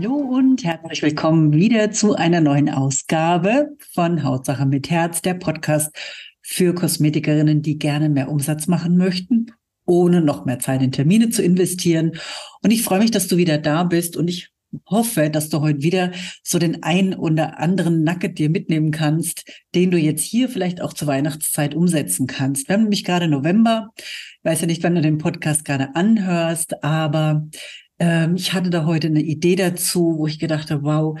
Hallo und herzlich willkommen wieder zu einer neuen Ausgabe von Hautsache mit Herz, der Podcast für Kosmetikerinnen, die gerne mehr Umsatz machen möchten, ohne noch mehr Zeit in Termine zu investieren. Und ich freue mich, dass du wieder da bist und ich hoffe, dass du heute wieder so den ein oder anderen Nugget dir mitnehmen kannst, den du jetzt hier vielleicht auch zur Weihnachtszeit umsetzen kannst. Wir haben nämlich gerade November. Ich weiß ja nicht, wann du den Podcast gerade anhörst, aber ähm, ich hatte da heute eine Idee dazu, wo ich gedacht habe, wow,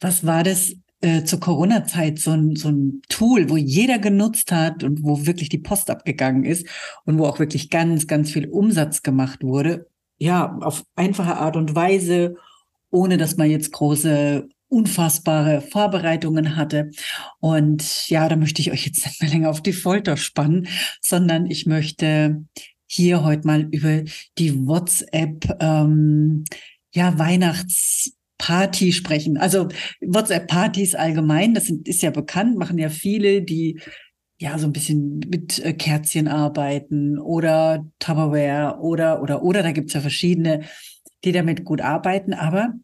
was war das äh, zur Corona-Zeit so ein, so ein Tool, wo jeder genutzt hat und wo wirklich die Post abgegangen ist und wo auch wirklich ganz, ganz viel Umsatz gemacht wurde. Ja, auf einfache Art und Weise, ohne dass man jetzt große unfassbare Vorbereitungen hatte. Und ja, da möchte ich euch jetzt nicht mehr länger auf die Folter spannen, sondern ich möchte hier heute mal über die WhatsApp ähm, ja Weihnachtsparty sprechen. Also WhatsApp-Partys allgemein, das sind, ist ja bekannt, machen ja viele, die ja so ein bisschen mit äh, Kerzchen arbeiten oder Tupperware oder oder oder. Da gibt's ja verschiedene, die damit gut arbeiten. Aber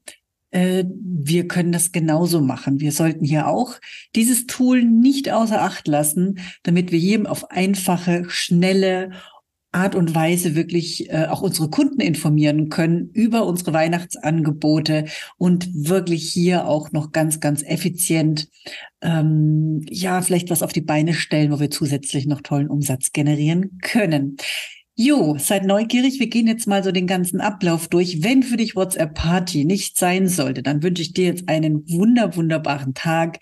äh, wir können das genauso machen. Wir sollten hier auch dieses Tool nicht außer Acht lassen, damit wir hier auf einfache, schnelle Art und Weise wirklich äh, auch unsere Kunden informieren können über unsere Weihnachtsangebote und wirklich hier auch noch ganz, ganz effizient, ähm, ja, vielleicht was auf die Beine stellen, wo wir zusätzlich noch tollen Umsatz generieren können. Jo, seid neugierig. Wir gehen jetzt mal so den ganzen Ablauf durch. Wenn für dich WhatsApp Party nicht sein sollte, dann wünsche ich dir jetzt einen wunder, wunderbaren Tag.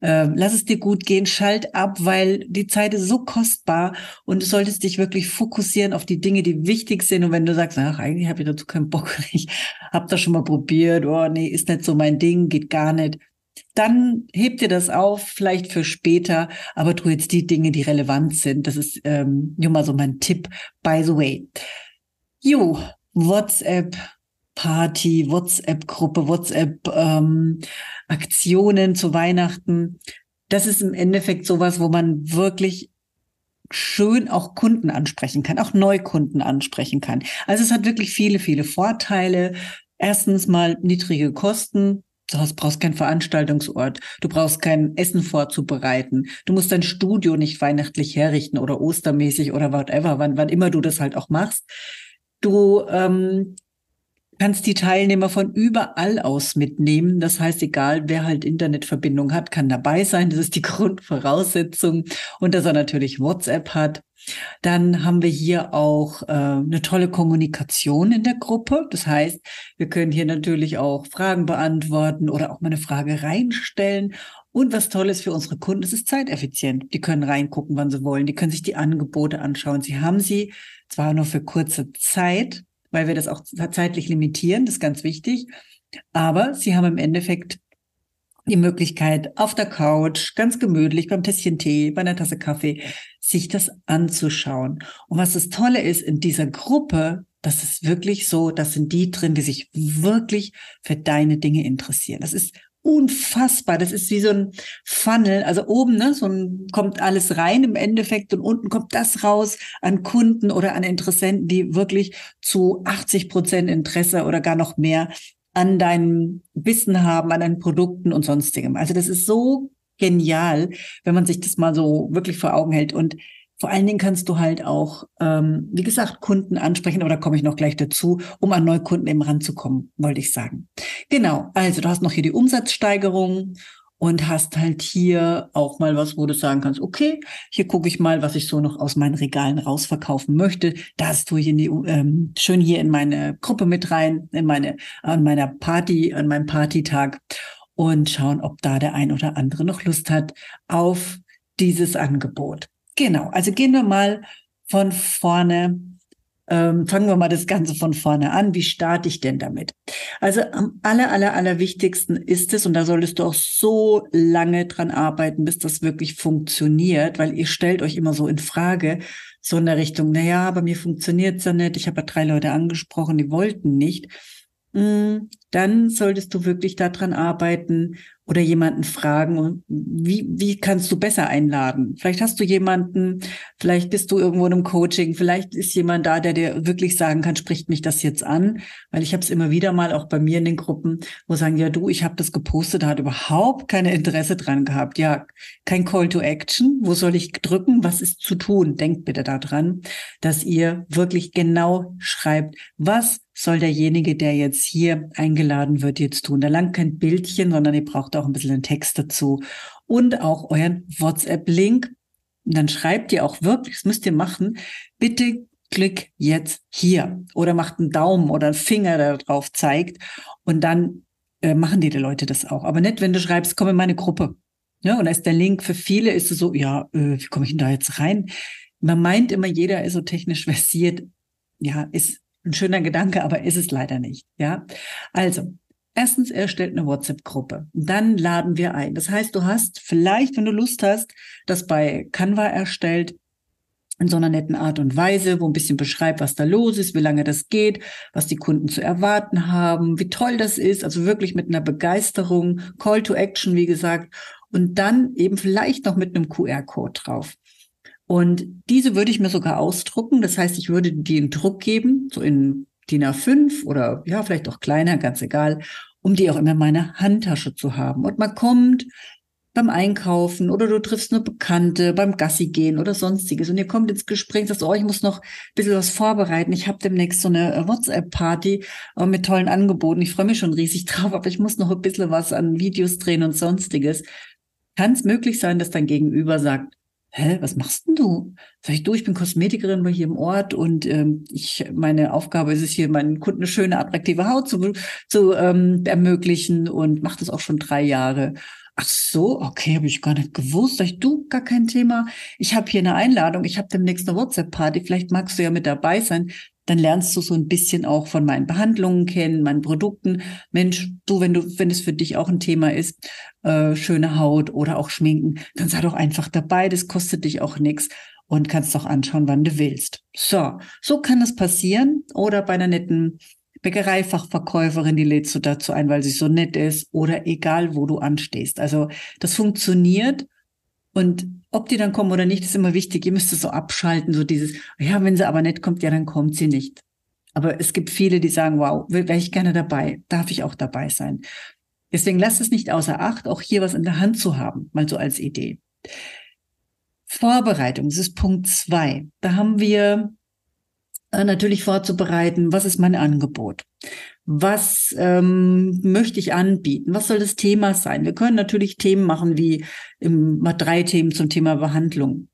Ähm, lass es dir gut gehen. Schalt ab, weil die Zeit ist so kostbar und du solltest dich wirklich fokussieren auf die Dinge, die wichtig sind. Und wenn du sagst, ach, eigentlich habe ich dazu keinen Bock, ich habe das schon mal probiert, oh nee, ist nicht so mein Ding, geht gar nicht, dann heb dir das auf, vielleicht für später, aber tu jetzt die Dinge, die relevant sind. Das ist ähm, nur mal so mein Tipp, by the way. Jo, WhatsApp, Party, WhatsApp-Gruppe, WhatsApp-Aktionen ähm, zu Weihnachten. Das ist im Endeffekt sowas, wo man wirklich schön auch Kunden ansprechen kann, auch Neukunden ansprechen kann. Also es hat wirklich viele, viele Vorteile. Erstens mal niedrige Kosten, Du brauchst keinen Veranstaltungsort. Du brauchst kein Essen vorzubereiten. Du musst dein Studio nicht weihnachtlich herrichten oder ostermäßig oder whatever, wann, wann immer du das halt auch machst. Du ähm, kannst die Teilnehmer von überall aus mitnehmen. Das heißt, egal wer halt Internetverbindung hat, kann dabei sein. Das ist die Grundvoraussetzung. Und dass er natürlich WhatsApp hat. Dann haben wir hier auch äh, eine tolle Kommunikation in der Gruppe. Das heißt, wir können hier natürlich auch Fragen beantworten oder auch mal eine Frage reinstellen. Und was toll ist für unsere Kunden, es ist zeiteffizient. Die können reingucken, wann sie wollen. Die können sich die Angebote anschauen. Sie haben sie zwar nur für kurze Zeit, weil wir das auch zeitlich limitieren, das ist ganz wichtig. Aber sie haben im Endeffekt die Möglichkeit, auf der Couch, ganz gemütlich, beim Tässchen Tee, bei einer Tasse Kaffee, sich das anzuschauen. Und was das Tolle ist in dieser Gruppe, das ist wirklich so, das sind die drin, die sich wirklich für deine Dinge interessieren. Das ist unfassbar. Das ist wie so ein Funnel. Also oben, ne, so ein, kommt alles rein im Endeffekt und unten kommt das raus an Kunden oder an Interessenten, die wirklich zu 80 Prozent Interesse oder gar noch mehr an deinem Wissen haben, an deinen Produkten und sonstigem. Also das ist so genial, wenn man sich das mal so wirklich vor Augen hält. Und vor allen Dingen kannst du halt auch, ähm, wie gesagt, Kunden ansprechen, aber da komme ich noch gleich dazu, um an Neukunden eben ranzukommen, wollte ich sagen. Genau, also du hast noch hier die Umsatzsteigerung und hast halt hier auch mal was, wo du sagen kannst, okay, hier gucke ich mal, was ich so noch aus meinen Regalen rausverkaufen möchte. Das tue ich in die, ähm, schön hier in meine Gruppe mit rein, in meine, an meiner Party, an meinem Partytag und schauen, ob da der ein oder andere noch Lust hat auf dieses Angebot. Genau, also gehen wir mal von vorne ähm, fangen wir mal das Ganze von vorne an. Wie starte ich denn damit? Also am aller, aller, aller wichtigsten ist es, und da solltest du auch so lange dran arbeiten, bis das wirklich funktioniert, weil ihr stellt euch immer so in Frage, so in der Richtung, na ja, bei mir funktioniert's ja nicht. Ich habe ja drei Leute angesprochen, die wollten nicht. Mm, dann solltest du wirklich daran arbeiten oder jemanden fragen, wie, wie kannst du besser einladen? Vielleicht hast du jemanden, vielleicht bist du irgendwo in einem Coaching, vielleicht ist jemand da, der dir wirklich sagen kann, spricht mich das jetzt an? Weil ich habe es immer wieder mal auch bei mir in den Gruppen, wo sagen, ja du, ich habe das gepostet, da hat überhaupt keine Interesse dran gehabt. Ja, kein Call to Action. Wo soll ich drücken? Was ist zu tun? Denkt bitte daran, dass ihr wirklich genau schreibt, was soll derjenige, der jetzt hier eingeladen wird, jetzt tun. Da langt kein Bildchen, sondern ihr braucht auch ein bisschen einen Text dazu und auch euren WhatsApp-Link. Und dann schreibt ihr auch wirklich, das müsst ihr machen, bitte klick jetzt hier oder macht einen Daumen oder einen Finger, der drauf zeigt und dann äh, machen die, die Leute das auch. Aber nicht, wenn du schreibst, komm in meine Gruppe. Ja, und da ist der Link für viele, ist es so, ja, äh, wie komme ich denn da jetzt rein? Man meint immer, jeder ist so technisch versiert. Ja, ist ein schöner Gedanke, aber ist es leider nicht. Ja, also erstens erstellt eine WhatsApp-Gruppe, dann laden wir ein. Das heißt, du hast vielleicht, wenn du Lust hast, das bei Canva erstellt in so einer netten Art und Weise, wo ein bisschen beschreibt, was da los ist, wie lange das geht, was die Kunden zu erwarten haben, wie toll das ist, also wirklich mit einer Begeisterung, Call to Action, wie gesagt, und dann eben vielleicht noch mit einem QR-Code drauf. Und diese würde ich mir sogar ausdrucken. Das heißt, ich würde die in Druck geben, so in DIN A5 oder ja, vielleicht auch kleiner, ganz egal, um die auch immer in meiner Handtasche zu haben. Und man kommt beim Einkaufen oder du triffst eine Bekannte beim Gassi gehen oder sonstiges und ihr kommt ins Gespräch sagt, oh, ich muss noch ein bisschen was vorbereiten. Ich habe demnächst so eine äh, WhatsApp-Party äh, mit tollen Angeboten. Ich freue mich schon riesig drauf, aber ich muss noch ein bisschen was an Videos drehen und sonstiges. Kann es möglich sein, dass dein Gegenüber sagt, hä, was machst denn du? Sag ich, du, ich bin Kosmetikerin bei hier im Ort und ähm, ich, meine Aufgabe ist es hier, meinen Kunden eine schöne, attraktive Haut zu, zu ähm, ermöglichen und mache das auch schon drei Jahre. Ach so, okay, habe ich gar nicht gewusst. Sag ich, du, gar kein Thema. Ich habe hier eine Einladung, ich habe demnächst eine WhatsApp-Party, vielleicht magst du ja mit dabei sein dann lernst du so ein bisschen auch von meinen Behandlungen kennen, meinen Produkten. Mensch, du, wenn du, wenn es für dich auch ein Thema ist, äh, schöne Haut oder auch Schminken, dann sei doch einfach dabei. Das kostet dich auch nichts und kannst doch anschauen, wann du willst. So, so kann das passieren. Oder bei einer netten Bäckereifachverkäuferin, die lädst du dazu ein, weil sie so nett ist oder egal, wo du anstehst. Also das funktioniert und ob die dann kommen oder nicht, ist immer wichtig. Ihr müsst es so abschalten, so dieses, ja, wenn sie aber nicht kommt, ja, dann kommt sie nicht. Aber es gibt viele, die sagen, wow, wäre ich gerne dabei, darf ich auch dabei sein. Deswegen lasst es nicht außer Acht, auch hier was in der Hand zu haben, mal so als Idee. Vorbereitung, das ist Punkt zwei. Da haben wir natürlich vorzubereiten, was ist mein Angebot? was ähm, möchte ich anbieten? Was soll das Thema sein? Wir können natürlich Themen machen wie im, mal drei Themen zum Thema Behandlung.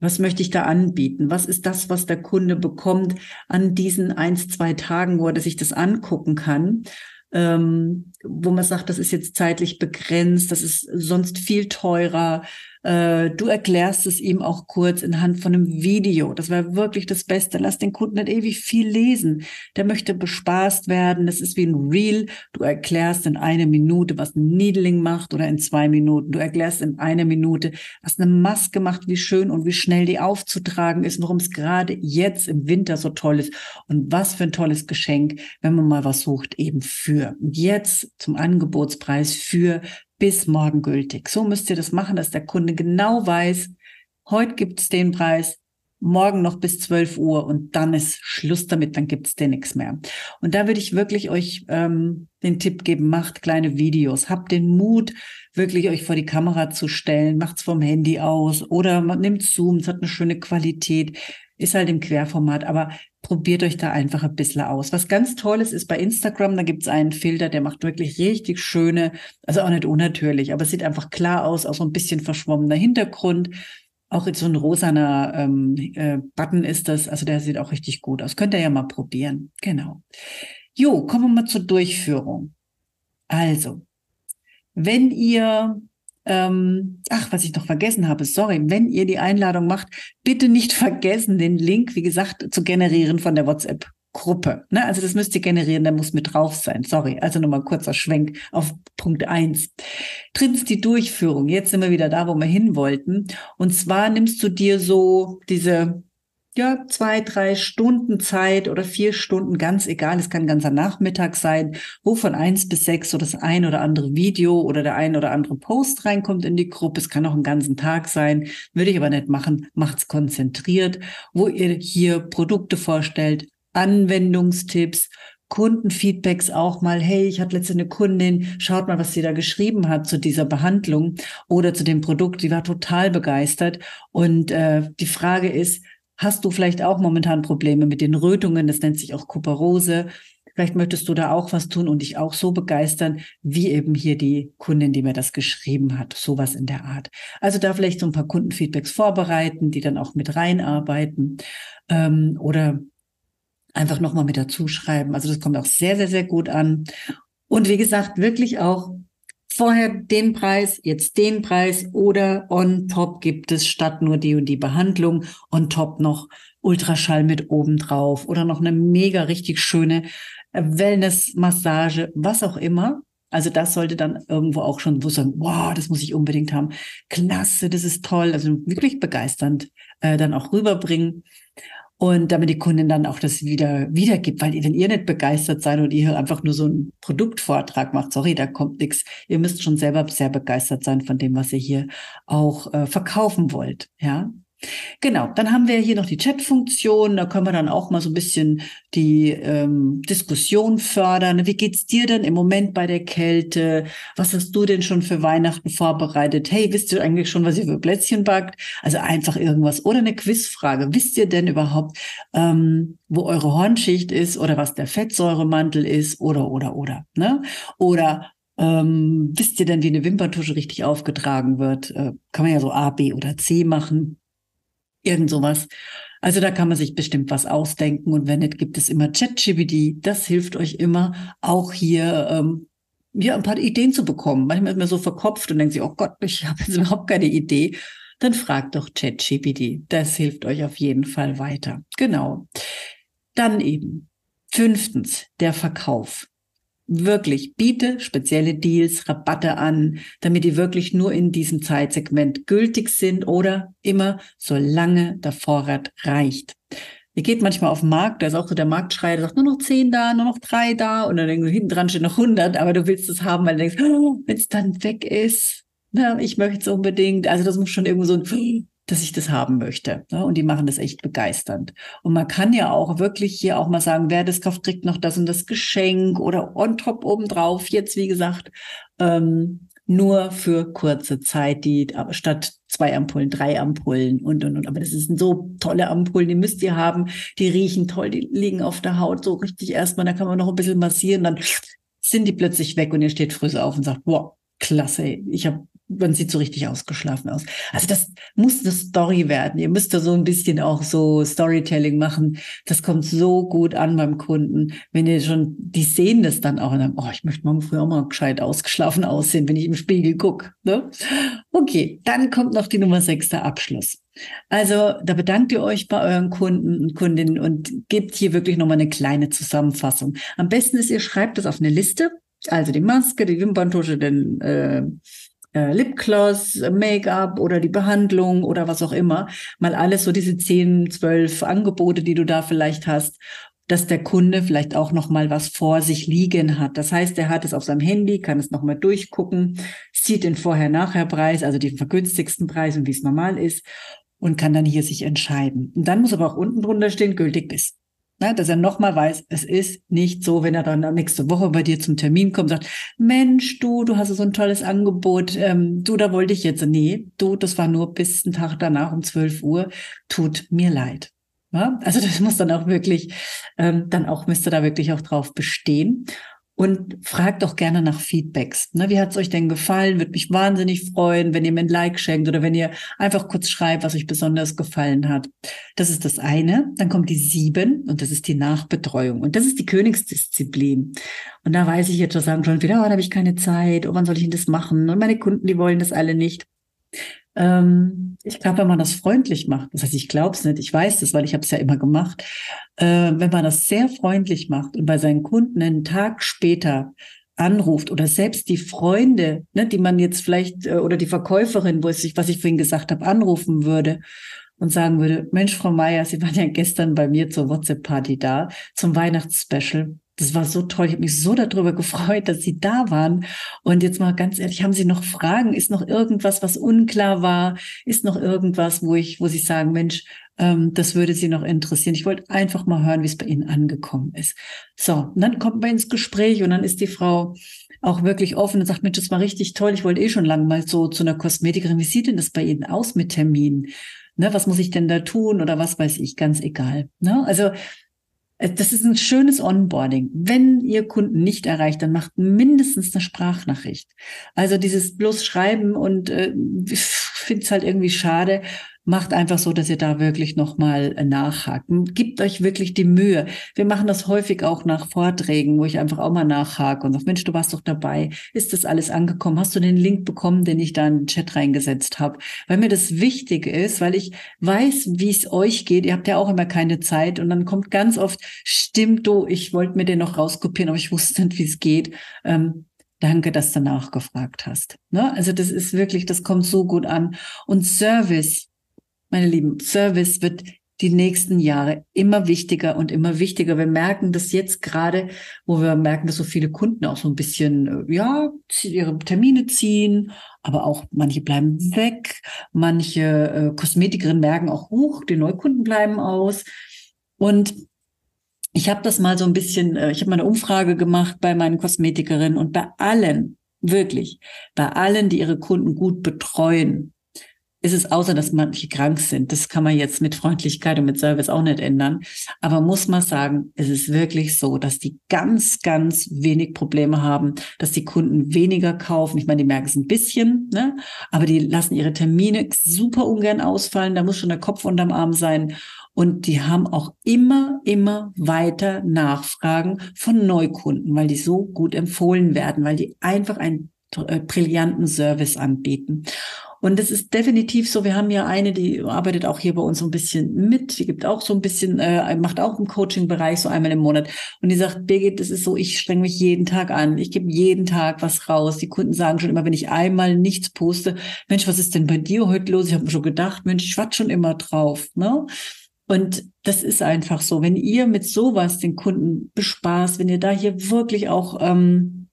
Was möchte ich da anbieten? Was ist das, was der Kunde bekommt an diesen eins, zwei Tagen, wo er sich das angucken kann? Ähm, wo man sagt, das ist jetzt zeitlich begrenzt, das ist sonst viel teurer. Äh, du erklärst es ihm auch kurz in Hand von einem Video. Das wäre wirklich das Beste. Lass den Kunden nicht ewig viel lesen. Der möchte bespaßt werden. Das ist wie ein Reel. Du erklärst in einer Minute, was ein Needling macht oder in zwei Minuten. Du erklärst in einer Minute, was eine Maske macht, wie schön und wie schnell die aufzutragen ist, warum es gerade jetzt im Winter so toll ist und was für ein tolles Geschenk, wenn man mal was sucht, eben für. Und jetzt zum Angebotspreis für bis morgen gültig. So müsst ihr das machen, dass der Kunde genau weiß, heute gibt es den Preis, morgen noch bis 12 Uhr und dann ist Schluss damit, dann gibt es den nichts mehr. Und da würde ich wirklich euch ähm, den Tipp geben, macht kleine Videos, habt den Mut, wirklich euch vor die Kamera zu stellen, macht's vom Handy aus oder man nimmt Zoom, es hat eine schöne Qualität, ist halt im Querformat, aber probiert euch da einfach ein bisschen aus. Was ganz Tolles ist bei Instagram, da gibt's einen Filter, der macht wirklich richtig schöne, also auch nicht unnatürlich, aber es sieht einfach klar aus, auch so ein bisschen verschwommener Hintergrund. Auch jetzt so ein rosaner ähm, äh, Button ist das, also der sieht auch richtig gut aus. Könnt ihr ja mal probieren. Genau. Jo, kommen wir mal zur Durchführung. Also, wenn ihr ähm, ach, was ich noch vergessen habe, sorry, wenn ihr die Einladung macht, bitte nicht vergessen, den Link, wie gesagt, zu generieren von der WhatsApp. Gruppe. Ne? Also das müsst ihr generieren, der muss mit drauf sein. Sorry. Also nochmal kurzer Schwenk auf Punkt eins. Drittens die Durchführung. Jetzt sind wir wieder da, wo wir hin wollten. Und zwar nimmst du dir so diese ja, zwei, drei Stunden Zeit oder vier Stunden, ganz egal, es kann ein ganzer Nachmittag sein, wo von eins bis sechs so das ein oder andere Video oder der ein oder andere Post reinkommt in die Gruppe. Es kann auch einen ganzen Tag sein, würde ich aber nicht machen, macht's konzentriert, wo ihr hier Produkte vorstellt, Anwendungstipps, Kundenfeedbacks auch mal, hey, ich hatte letzte eine Kundin, schaut mal, was sie da geschrieben hat zu dieser Behandlung oder zu dem Produkt, die war total begeistert. Und äh, die Frage ist, Hast du vielleicht auch momentan Probleme mit den Rötungen? Das nennt sich auch Kuperose. Vielleicht möchtest du da auch was tun und dich auch so begeistern, wie eben hier die Kundin, die mir das geschrieben hat. Sowas in der Art. Also da vielleicht so ein paar Kundenfeedbacks vorbereiten, die dann auch mit reinarbeiten ähm, oder einfach nochmal mit dazu schreiben. Also das kommt auch sehr, sehr, sehr gut an. Und wie gesagt, wirklich auch vorher den Preis, jetzt den Preis oder on top gibt es statt nur die und die Behandlung on top noch Ultraschall mit oben drauf oder noch eine mega richtig schöne äh, Wellness-Massage, was auch immer. Also das sollte dann irgendwo auch schon wo sagen, wow, das muss ich unbedingt haben. Klasse, das ist toll. Also wirklich begeisternd äh, dann auch rüberbringen und damit die Kundin dann auch das wieder wiedergibt, weil wenn ihr nicht begeistert seid und ihr einfach nur so einen Produktvortrag macht, sorry, da kommt nichts. Ihr müsst schon selber sehr begeistert sein von dem, was ihr hier auch äh, verkaufen wollt, ja. Genau, dann haben wir hier noch die Chat-Funktion. Da können wir dann auch mal so ein bisschen die ähm, Diskussion fördern. Wie geht's dir denn im Moment bei der Kälte? Was hast du denn schon für Weihnachten vorbereitet? Hey, wisst ihr eigentlich schon, was ihr für Plätzchen backt? Also einfach irgendwas. Oder eine Quizfrage. Wisst ihr denn überhaupt, ähm, wo eure Hornschicht ist oder was der Fettsäuremantel ist? Oder, oder, oder. Ne? Oder ähm, wisst ihr denn, wie eine Wimperntusche richtig aufgetragen wird? Äh, kann man ja so A, B oder C machen. Irgend sowas. Also da kann man sich bestimmt was ausdenken und wenn nicht, gibt es immer ChatGPT. Das hilft euch immer, auch hier ähm, ja, ein paar Ideen zu bekommen. Manchmal ist man so verkopft und denkt sich, oh Gott, ich habe jetzt überhaupt keine Idee. Dann fragt doch ChatGPT. Das hilft euch auf jeden Fall weiter. Genau. Dann eben. Fünftens, der Verkauf wirklich biete spezielle Deals, Rabatte an, damit die wirklich nur in diesem Zeitsegment gültig sind oder immer solange der Vorrat reicht. Ihr geht manchmal auf den Markt, da ist auch so der Marktschreier, der sagt nur noch zehn da, nur noch drei da und dann denkst du, hinten dran steht noch 100, aber du willst es haben, weil du denkst, oh, wenn es dann weg ist, na, ich möchte es unbedingt. Also das muss schon irgendwo so ein dass ich das haben möchte. Ne? Und die machen das echt begeisternd. Und man kann ja auch wirklich hier auch mal sagen, wer das kauft, kriegt noch das und das Geschenk oder on top obendrauf. Jetzt, wie gesagt, ähm, nur für kurze Zeit, die statt zwei Ampullen, drei Ampullen und und und. Aber das sind so tolle Ampullen, die müsst ihr haben. Die riechen toll, die liegen auf der Haut so richtig erstmal. Da kann man noch ein bisschen massieren, dann sind die plötzlich weg und ihr steht früh auf und sagt, wow, klasse, ich habe man sieht so richtig ausgeschlafen aus. Also das muss eine Story werden. Ihr müsst da so ein bisschen auch so Storytelling machen. Das kommt so gut an beim Kunden, wenn ihr schon, die sehen das dann auch und dann, oh, ich möchte morgen früh auch mal gescheit ausgeschlafen aussehen, wenn ich im Spiegel gucke. Ne? Okay, dann kommt noch die Nummer sechs, der Abschluss. Also da bedankt ihr euch bei euren Kunden und Kundinnen und gebt hier wirklich nochmal eine kleine Zusammenfassung. Am besten ist, ihr schreibt das auf eine Liste, also die Maske, die Wimperntusche, den äh, äh, Lipgloss, Make-up oder die Behandlung oder was auch immer. Mal alles so diese zehn, zwölf Angebote, die du da vielleicht hast dass der Kunde vielleicht auch noch mal was vor sich liegen hat. Das heißt, er hat es auf seinem Handy, kann es noch mal durchgucken, sieht den Vorher-Nachher-Preis, also den vergünstigsten Preis und wie es normal ist und kann dann hier sich entscheiden. Und dann muss aber auch unten drunter stehen, gültig bis. Ne, dass er nochmal weiß, es ist nicht so, wenn er dann nächste Woche bei dir zum Termin kommt und sagt, Mensch, du, du hast so ein tolles Angebot, ähm, du, da wollte ich jetzt. Nee, du, das war nur bis einen Tag danach um 12 Uhr, tut mir leid. Ja? Also das muss dann auch wirklich, ähm, dann auch müsste da wirklich auch drauf bestehen. Und fragt auch gerne nach Feedbacks. Ne, wie hat es euch denn gefallen? Würde mich wahnsinnig freuen, wenn ihr mir ein Like schenkt oder wenn ihr einfach kurz schreibt, was euch besonders gefallen hat. Das ist das eine. Dann kommt die sieben und das ist die Nachbetreuung. Und das ist die Königsdisziplin. Und da weiß ich jetzt schon, sagen schon wieder, oh, da habe ich keine Zeit. Oh, wann soll ich denn das machen? Und meine Kunden, die wollen das alle nicht. Ähm, ich glaube, wenn man das freundlich macht, das heißt, ich glaube es nicht, ich weiß es, weil ich habe es ja immer gemacht, äh, wenn man das sehr freundlich macht und bei seinen Kunden einen Tag später anruft oder selbst die Freunde, ne, die man jetzt vielleicht äh, oder die Verkäuferin, wo es sich, was ich vorhin gesagt habe, anrufen würde und sagen würde, Mensch, Frau Meier, Sie waren ja gestern bei mir zur WhatsApp-Party da, zum Weihnachtsspecial. Das war so toll. Ich habe mich so darüber gefreut, dass Sie da waren. Und jetzt mal ganz ehrlich, haben Sie noch Fragen? Ist noch irgendwas, was unklar war? Ist noch irgendwas, wo ich, wo Sie sagen, Mensch, ähm, das würde Sie noch interessieren? Ich wollte einfach mal hören, wie es bei Ihnen angekommen ist. So, und dann kommt man ins Gespräch und dann ist die Frau auch wirklich offen und sagt, Mensch, das war richtig toll. Ich wollte eh schon lange mal so zu einer Kosmetikerin. Wie sieht denn das bei Ihnen aus mit Terminen? Ne, was muss ich denn da tun oder was weiß ich? Ganz egal. Ne? Also das ist ein schönes Onboarding. Wenn ihr Kunden nicht erreicht, dann macht mindestens eine Sprachnachricht. Also dieses bloß Schreiben und äh, finde es halt irgendwie schade macht einfach so, dass ihr da wirklich nochmal nachhaken. Gibt euch wirklich die Mühe. Wir machen das häufig auch nach Vorträgen, wo ich einfach auch mal nachhake und sage, Mensch, du warst doch dabei. Ist das alles angekommen? Hast du den Link bekommen, den ich da in den Chat reingesetzt habe? Weil mir das wichtig ist, weil ich weiß, wie es euch geht. Ihr habt ja auch immer keine Zeit und dann kommt ganz oft, stimmt du, ich wollte mir den noch rauskopieren, aber ich wusste nicht, wie es geht. Ähm, Danke, dass du nachgefragt hast. Ne? Also das ist wirklich, das kommt so gut an. Und Service, meine Lieben, Service wird die nächsten Jahre immer wichtiger und immer wichtiger. Wir merken das jetzt gerade, wo wir merken, dass so viele Kunden auch so ein bisschen, äh, ja, ihre Termine ziehen, aber auch manche bleiben weg, manche äh, Kosmetikerinnen merken auch, huch, die Neukunden bleiben aus. Und ich habe das mal so ein bisschen, äh, ich habe mal eine Umfrage gemacht bei meinen Kosmetikerinnen und bei allen, wirklich, bei allen, die ihre Kunden gut betreuen, ist es außer, dass manche krank sind. Das kann man jetzt mit Freundlichkeit und mit Service auch nicht ändern. Aber muss man sagen, es ist wirklich so, dass die ganz, ganz wenig Probleme haben, dass die Kunden weniger kaufen. Ich meine, die merken es ein bisschen, ne? aber die lassen ihre Termine super ungern ausfallen. Da muss schon der Kopf unterm Arm sein. Und die haben auch immer, immer weiter Nachfragen von Neukunden, weil die so gut empfohlen werden, weil die einfach einen äh, brillanten Service anbieten. Und das ist definitiv so. Wir haben ja eine, die arbeitet auch hier bei uns so ein bisschen mit. Die gibt auch so ein bisschen, äh, macht auch im Coaching-Bereich so einmal im Monat. Und die sagt, Birgit, das ist so, ich streng mich jeden Tag an. Ich gebe jeden Tag was raus. Die Kunden sagen schon immer, wenn ich einmal nichts poste, Mensch, was ist denn bei dir heute los? Ich habe mir schon gedacht, Mensch, ich warte schon immer drauf. Ne? Und das ist einfach so. Wenn ihr mit sowas den Kunden bespaßt, wenn ihr da hier wirklich auch ähm,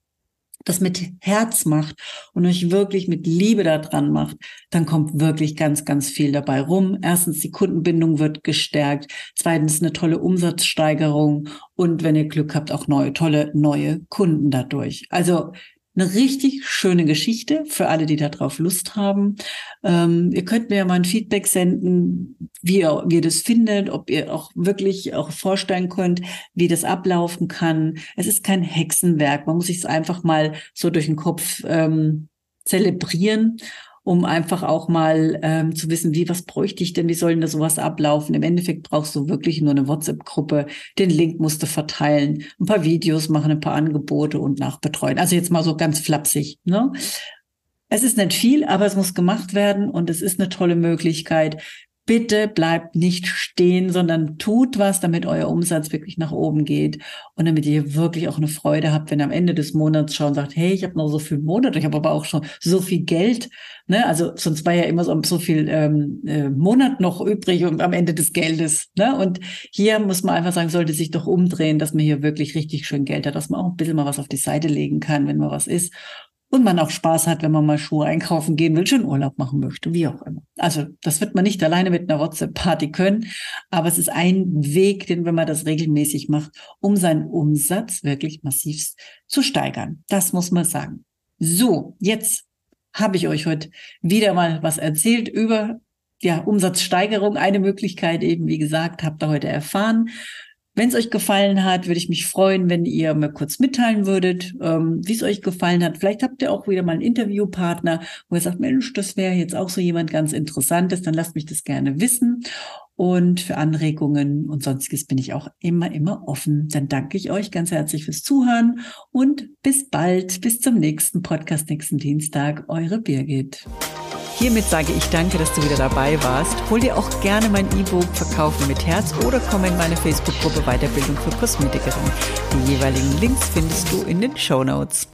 das mit Herz macht und euch wirklich mit Liebe daran macht, dann kommt wirklich ganz, ganz viel dabei rum. Erstens, die Kundenbindung wird gestärkt. Zweitens, eine tolle Umsatzsteigerung. Und wenn ihr Glück habt, auch neue, tolle neue Kunden dadurch. Also eine richtig schöne Geschichte für alle, die darauf Lust haben. Ähm, ihr könnt mir ja mal ein Feedback senden, wie ihr, wie ihr das findet, ob ihr auch wirklich auch vorstellen könnt, wie das ablaufen kann. Es ist kein Hexenwerk. Man muss sich es einfach mal so durch den Kopf ähm, zelebrieren um einfach auch mal ähm, zu wissen, wie, was bräuchte ich denn, wie soll denn da sowas ablaufen? Im Endeffekt brauchst du wirklich nur eine WhatsApp-Gruppe, den Link musst du verteilen, ein paar Videos machen, ein paar Angebote und nachbetreuen. Also jetzt mal so ganz flapsig, ne? Es ist nicht viel, aber es muss gemacht werden und es ist eine tolle Möglichkeit, bitte bleibt nicht stehen, sondern tut was, damit euer Umsatz wirklich nach oben geht und damit ihr wirklich auch eine Freude habt, wenn ihr am Ende des Monats schauen sagt, hey, ich habe noch so viel Monat, ich habe aber auch schon so viel Geld. Ne? Also sonst war ja immer so, so viel ähm, äh, Monat noch übrig und am Ende des Geldes. Ne? Und hier muss man einfach sagen, sollte sich doch umdrehen, dass man hier wirklich richtig schön Geld hat, dass man auch ein bisschen mal was auf die Seite legen kann, wenn man was ist und man auch Spaß hat, wenn man mal Schuhe einkaufen gehen will, schön Urlaub machen möchte, wie auch immer. Also das wird man nicht alleine mit einer WhatsApp-Party können, aber es ist ein Weg, den, wenn man das regelmäßig macht, um seinen Umsatz wirklich massiv zu steigern. Das muss man sagen. So, jetzt habe ich euch heute wieder mal was erzählt über ja, Umsatzsteigerung. Eine Möglichkeit eben, wie gesagt, habt ihr heute erfahren. Wenn es euch gefallen hat, würde ich mich freuen, wenn ihr mir kurz mitteilen würdet, ähm, wie es euch gefallen hat. Vielleicht habt ihr auch wieder mal einen Interviewpartner, wo ihr sagt, Mensch, das wäre jetzt auch so jemand ganz Interessantes, dann lasst mich das gerne wissen. Und für Anregungen und sonstiges bin ich auch immer, immer offen. Dann danke ich euch ganz herzlich fürs Zuhören und bis bald, bis zum nächsten Podcast nächsten Dienstag. Eure Birgit. Hiermit sage ich danke, dass du wieder dabei warst. Hol dir auch gerne mein E-Book Verkaufen mit Herz oder komm in meine Facebook-Gruppe Weiterbildung für Kosmetikerin. Die jeweiligen Links findest du in den Show Notes.